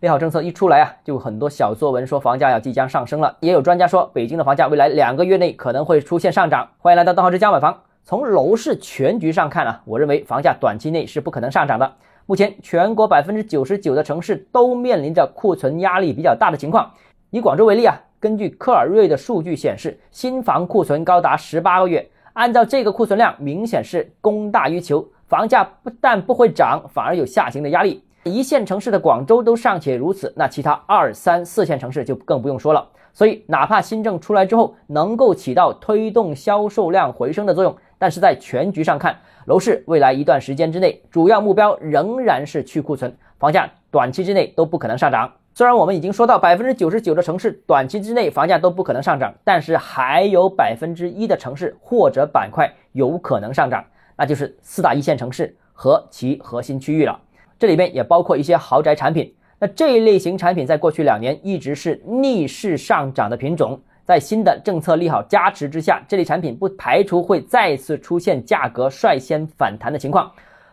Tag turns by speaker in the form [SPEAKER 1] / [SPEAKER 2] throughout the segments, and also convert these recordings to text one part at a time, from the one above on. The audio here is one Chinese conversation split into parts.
[SPEAKER 1] 利好政策一出来啊，就很多小作文说房价要即将上升了，也有专家说北京的房价未来两个月内可能会出现上涨。欢迎来到邓浩之家买房。从楼市全局上看啊，我认为房价短期内是不可能上涨的。目前全国百分之九十九的城市都面临着库存压力比较大的情况。以广州为例啊，根据科尔瑞的数据显示，新房库存高达十八个月。按照这个库存量，明显是供大于求，房价不但不会涨，反而有下行的压力。一线城市的广州都尚且如此，那其他二三四线城市就更不用说了。所以，哪怕新政出来之后能够起到推动销售量回升的作用，但是在全局上看，楼市未来一段时间之内，主要目标仍然是去库存，房价短期之内都不可能上涨。虽然我们已经说到百分之九十九的城市短期之内房价都不可能上涨，但是还有百分之一的城市或者板块有可能上涨，那就是四大一线城市和其核心区域了。这里面也包括一些豪宅产品，那这一类型产品在过去两年一直是逆势上涨的品种，在新的政策利好加持之下，这类产品不排除会再次出现价格率先反弹的情况。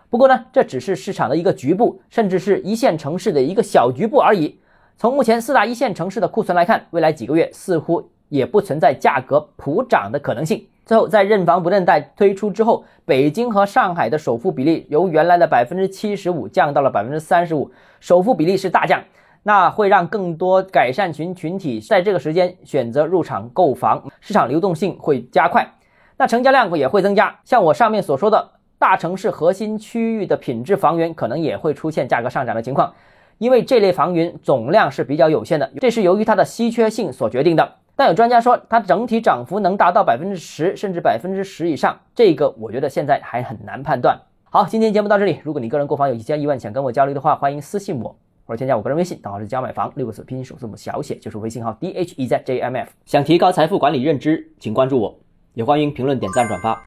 [SPEAKER 1] 不过呢，这只是市场的一个局部，甚至是一线城市的一个小局部而已。从目前四大一线城市的库存来看，未来几个月似乎也不存在价格普涨的可能性。最后，在认房不认贷推出之后，北京和上海的首付比例由原来的百分之七十五降到了百分之三十五，首付比例是大降，那会让更多改善群群体在这个时间选择入场购房，市场流动性会加快，那成交量也会增加。像我上面所说的大城市核心区域的品质房源，可能也会出现价格上涨的情况，因为这类房源总量是比较有限的，这是由于它的稀缺性所决定的。但有专家说，它整体涨幅能达到百分之十，甚至百分之十以上，这个我觉得现在还很难判断。好，今天节目到这里。如果你个人购房有一些疑问，想跟我交流的话，欢迎私信我，或者添加我个人微信，账号是加买房六个字拼音首字母小写，就是微信号 d h e z j m f。想提高财富管理认知，请关注我，也欢迎评论、点赞、转发。